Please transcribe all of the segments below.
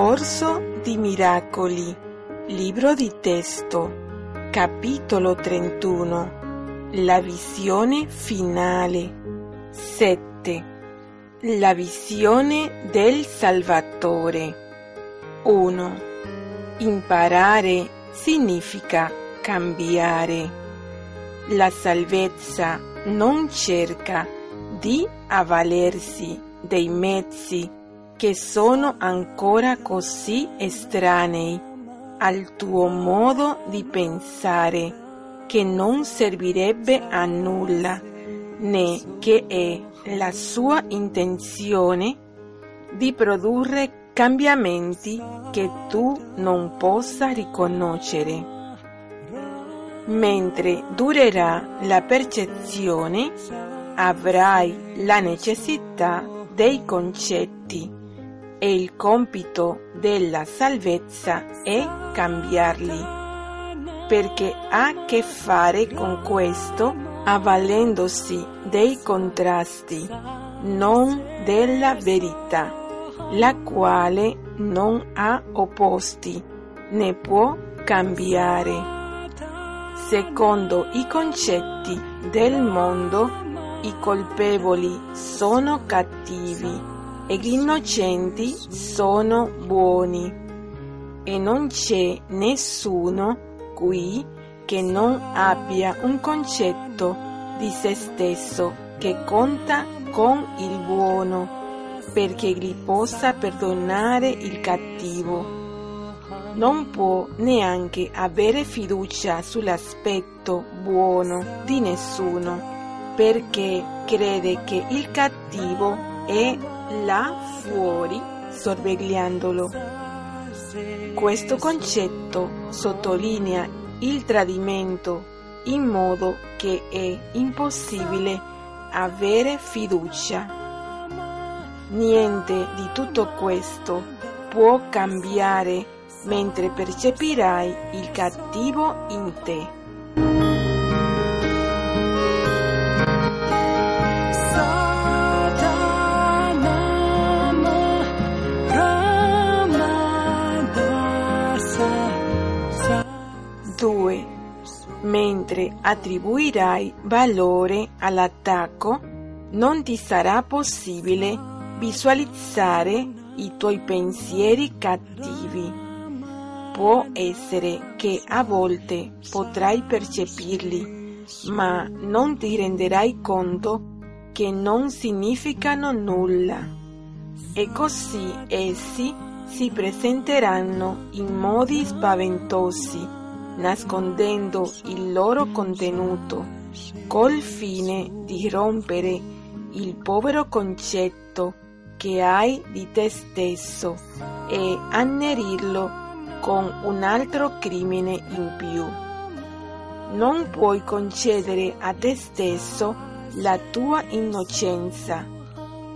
Corso di Miracoli, libro di testo, capitolo 31, la visione finale, 7, la visione del Salvatore. 1. Imparare significa cambiare. La salvezza non cerca di avvalersi dei mezzi che sono ancora così estranei al tuo modo di pensare che non servirebbe a nulla, né che è la sua intenzione di produrre cambiamenti che tu non possa riconoscere. Mentre durerà la percezione, avrai la necessità dei concetti e il compito della salvezza è cambiarli, perché ha a che fare con questo avvalendosi dei contrasti, non della verità, la quale non ha opposti né può cambiare. Secondo i concetti del mondo, i colpevoli sono cattivi e gli innocenti sono buoni. E non c'è nessuno qui che non abbia un concetto di se stesso che conta con il buono perché gli possa perdonare il cattivo. Non può neanche avere fiducia sull'aspetto buono di nessuno perché crede che il cattivo è là fuori sorvegliandolo. Questo concetto sottolinea il tradimento in modo che è impossibile avere fiducia. Niente di tutto questo può cambiare mentre percepirai il cattivo in te. Mentre attribuirai valore all'attacco, non ti sarà possibile visualizzare i tuoi pensieri cattivi. Può essere che a volte potrai percepirli, ma non ti renderai conto che non significano nulla. E così essi si presenteranno in modi spaventosi nascondendo il loro contenuto, col fine di rompere il povero concetto che hai di te stesso e annerirlo con un altro crimine in più. Non puoi concedere a te stesso la tua innocenza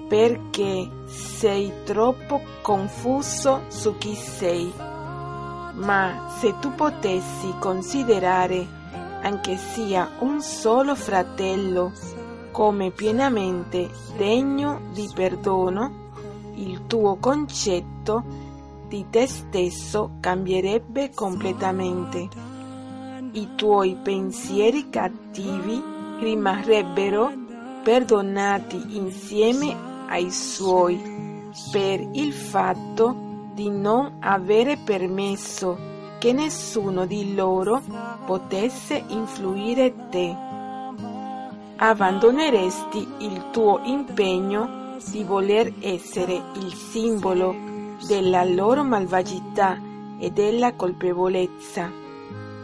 perché sei troppo confuso su chi sei ma se tu potessi considerare anche sia un solo fratello come pienamente degno di perdono, il tuo concetto di te stesso cambierebbe completamente. I tuoi pensieri cattivi rimarrebbero perdonati insieme ai suoi per il fatto di non avere permesso che nessuno di loro potesse influire te. Abbandoneresti il tuo impegno di voler essere il simbolo della loro malvagità e della colpevolezza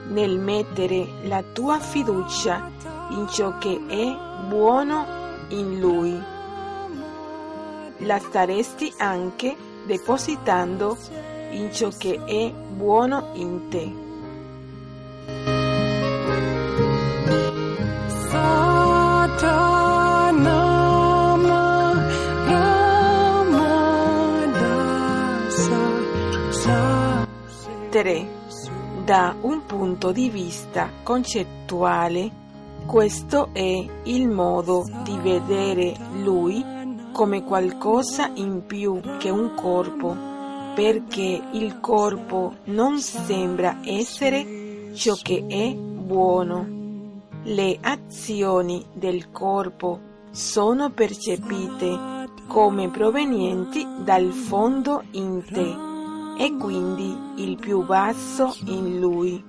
nel mettere la tua fiducia in ciò che è buono in lui. La staresti anche depositando in ciò che è buono in te. Tre. Da un punto di vista concettuale, questo è il modo di vedere lui come qualcosa in più che un corpo, perché il corpo non sembra essere ciò che è buono. Le azioni del corpo sono percepite come provenienti dal fondo in te e quindi il più basso in lui.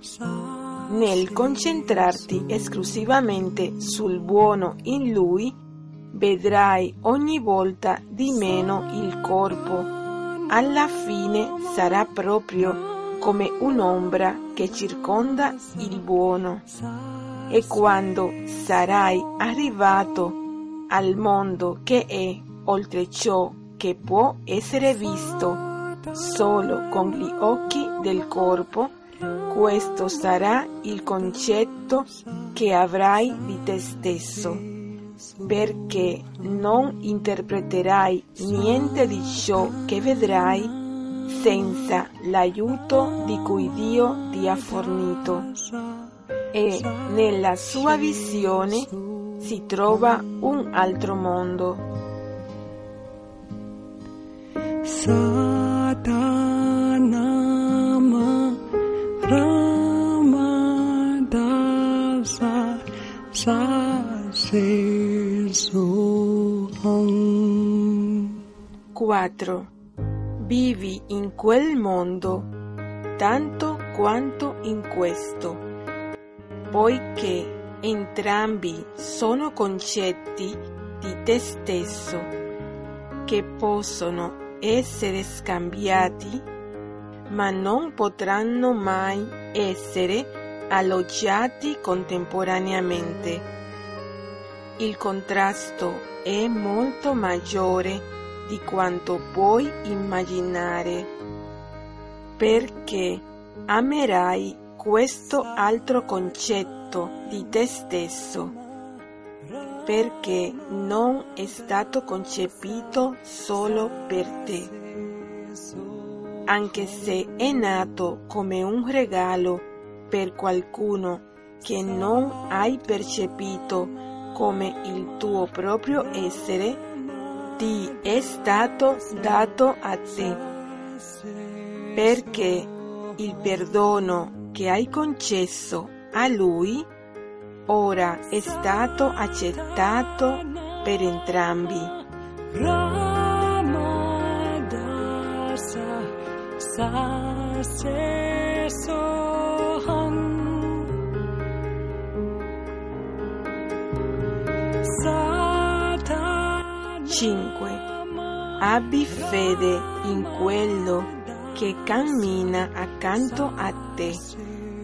Nel concentrarti esclusivamente sul buono in lui, vedrai ogni volta di meno il corpo. Alla fine sarà proprio come un'ombra che circonda il buono. E quando sarai arrivato al mondo che è oltre ciò che può essere visto solo con gli occhi del corpo, questo sarà il concetto che avrai di te stesso, perché non interpreterai niente di ciò che vedrai senza l'aiuto di cui Dio ti ha fornito. E nella sua visione si trova un altro mondo. Satanama Ramadasa Sasesoham 4. Vivi in quel mondo tanto quanto in questo, poiché entrambi sono concetti di te stesso che possono essere scambiati, ma non potranno mai essere alloggiati contemporaneamente. Il contrasto è molto maggiore di quanto puoi immaginare, perché amerai questo altro concetto di te stesso, perché non è stato concepito solo per te, anche se è nato come un regalo per qualcuno che non hai percepito come il tuo proprio essere, ti è stato dato a te, perché il perdono che hai concesso a lui ora è stato accettato per entrambi. Ramadasa 5. Abbi fede in quello che cammina accanto a te,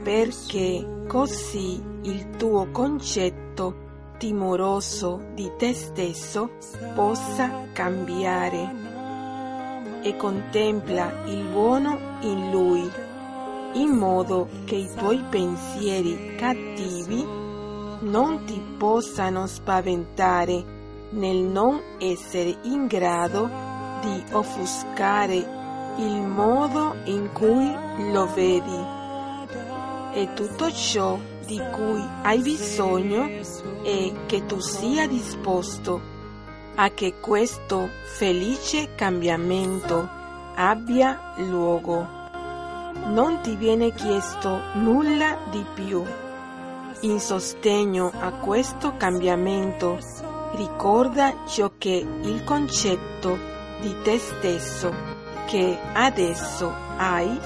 perché così il tuo concetto timoroso di te stesso possa cambiare e contempla il buono in lui, in modo che i tuoi pensieri cattivi non ti possano spaventare nel non essere in grado di offuscare il modo in cui lo vedi. E tutto ciò di cui hai bisogno è che tu sia disposto a che questo felice cambiamento abbia luogo. Non ti viene chiesto nulla di più. In sostegno a questo cambiamento ricorda ciò che il concetto di te stesso che adesso hai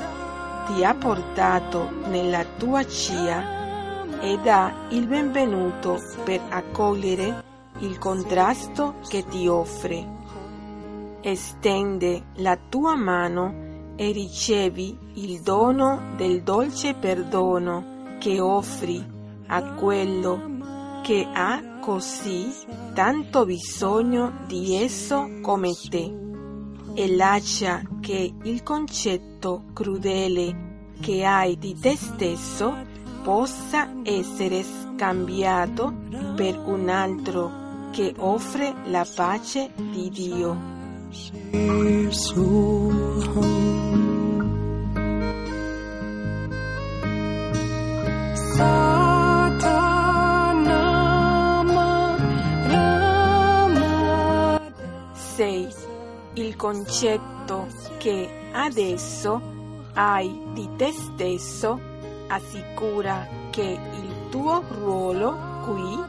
ti ha portato nella tua CIA e dà il benvenuto per accogliere il contrasto che ti offre. Estende la tua mano e ricevi il dono del dolce perdono che offri a quello che ha così tanto bisogno di esso come te e lascia che il concetto crudele che hai di te stesso possa essere scambiato per un altro che offre la pace di Dio. Concetto che adesso hai di te stesso assicura che il tuo ruolo qui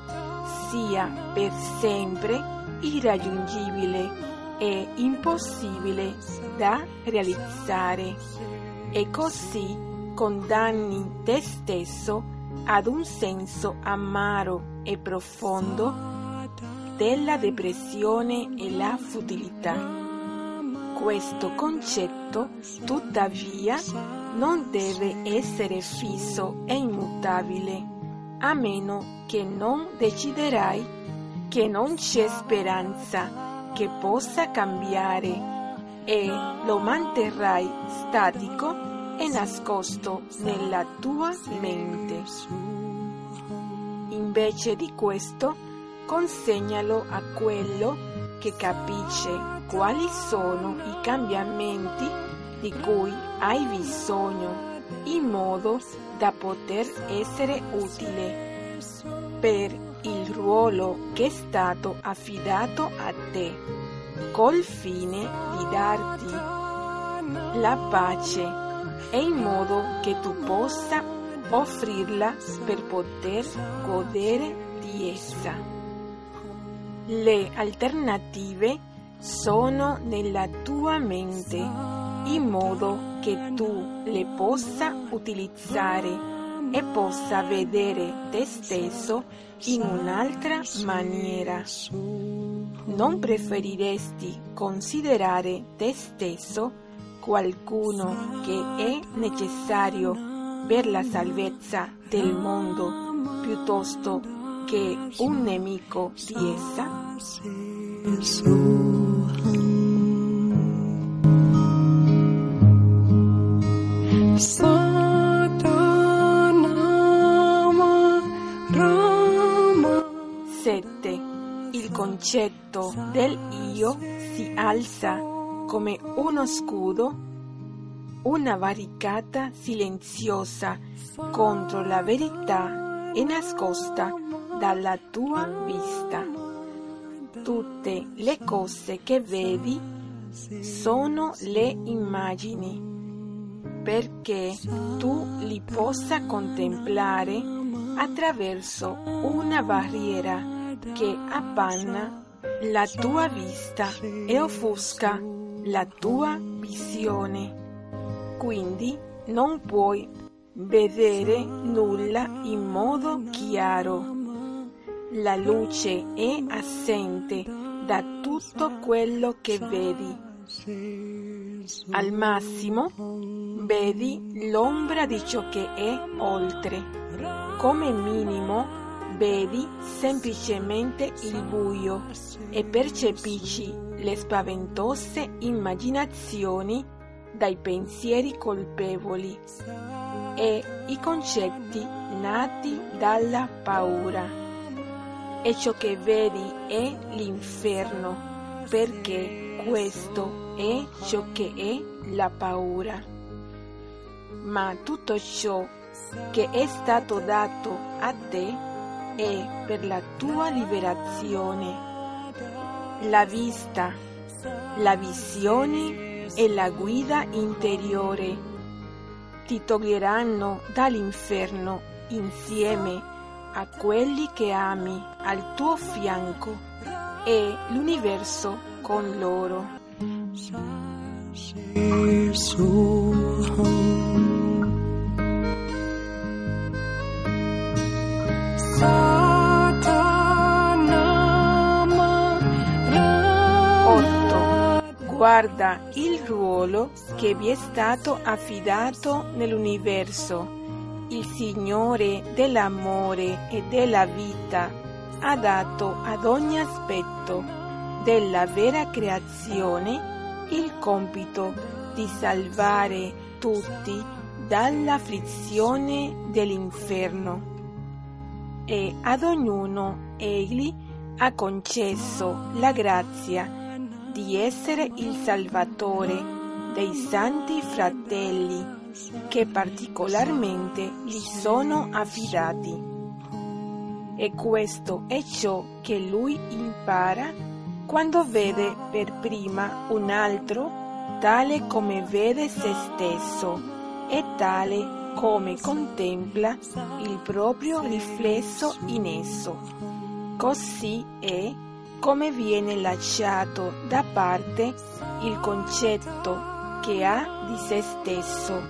sia per sempre irraggiungibile e impossibile da realizzare e così condanni te stesso ad un senso amaro e profondo della depressione e la futilità. Questo concetto, tuttavia, non deve essere fisso e immutabile, a meno che non deciderai che non c'è speranza che possa cambiare e lo manterrai statico e nascosto nella tua mente. Invece di questo, consegnalo a quello che capisce quali sono i cambiamenti di cui hai bisogno in modo da poter essere utile per il ruolo che è stato affidato a te, col fine di darti la pace e in modo che tu possa offrirla per poter godere di essa. Le alternative sono nella tua mente in modo che tu le possa utilizzare e possa vedere te stesso in un'altra maniera. Non preferiresti considerare te stesso qualcuno che è necessario per la salvezza del mondo piuttosto che un nemico di essa? Concetto del io si alza come uno scudo, una barricata silenziosa contro la verità e nascosta dalla tua vista. Tutte le cose che vedi sono le immagini perché tu li possa contemplare attraverso una barriera che appanna la tua vista e offusca la tua visione. Quindi non puoi vedere nulla in modo chiaro. La luce è assente da tutto quello che vedi. Al massimo vedi l'ombra di ciò che è oltre. Come minimo vedi semplicemente il buio e percepisci le spaventose immaginazioni dai pensieri colpevoli e i concetti nati dalla paura. E ciò che vedi è l'inferno, perché questo è ciò che è la paura. Ma tutto ciò che è stato dato a te è per la tua liberazione. La vista, la visione e la guida interiore ti toglieranno dall'inferno insieme a quelli che ami al tuo fianco e l'universo con loro. guarda il ruolo che vi è stato affidato nell'universo. Il Signore dell'amore e della vita ha dato ad ogni aspetto della vera creazione il compito di salvare tutti dall'afflizione dell'inferno. E ad ognuno egli ha concesso la grazia di essere il Salvatore dei santi fratelli che particolarmente gli sono affidati. E questo è ciò che lui impara quando vede per prima un altro tale come vede se stesso e tale come contempla il proprio riflesso in esso. Così è come viene lasciato da parte il concetto che ha di se stesso,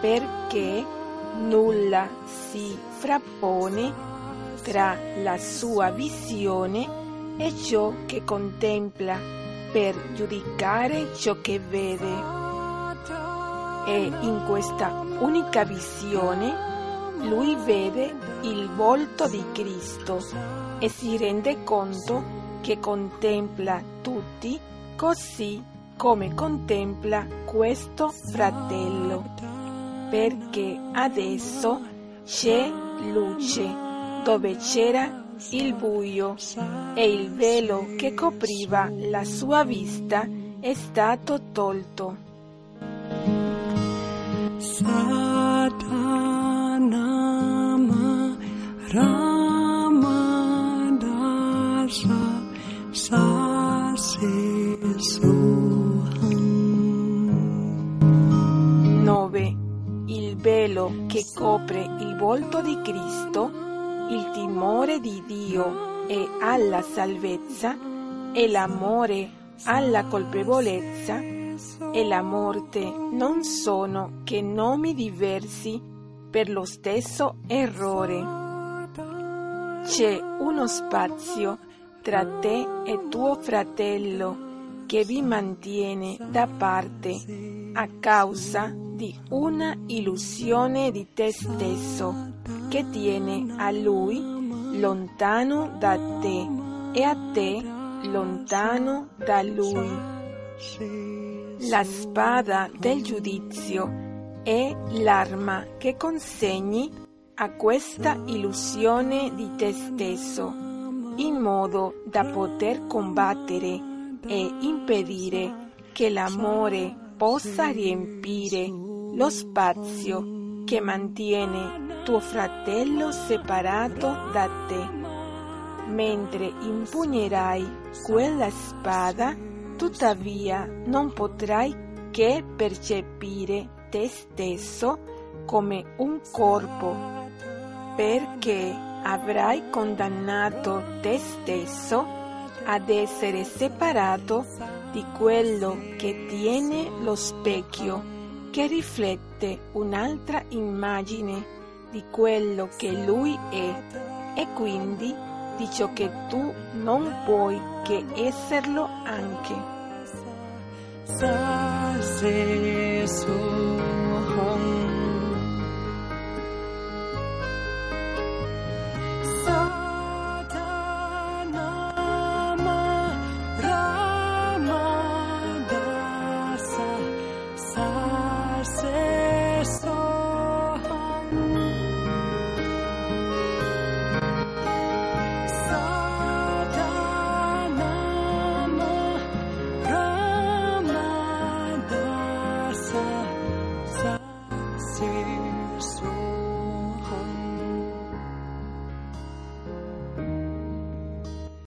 perché nulla si frappone tra la sua visione e ciò che contempla per giudicare ciò che vede. E in questa unica visione lui vede il volto di Cristo e si rende conto che contempla tutti così come contempla questo fratello, perché adesso c'è luce dove c'era il buio e il velo che copriva la sua vista è stato tolto. Satanama Ramadasa velo che copre il volto di Cristo, il timore di Dio e alla salvezza e l'amore alla colpevolezza e la morte non sono che nomi diversi per lo stesso errore. C'è uno spazio tra te e tuo fratello che vi mantiene da parte a causa di una illusione di te stesso che tiene a lui lontano da te e a te lontano da lui. La spada del giudizio è l'arma che consegni a questa illusione di te stesso, in modo da poter combattere e impedire che l'amore possa riempire lo spazio che mantiene tuo fratello separato da te. Mentre impugnerai quella spada, tuttavia non potrai che percepire te stesso come un corpo, perché avrai condannato te stesso ad essere separato di quello che tiene lo specchio che riflette un'altra immagine di quello che lui è e quindi di ciò che tu non puoi che esserlo anche.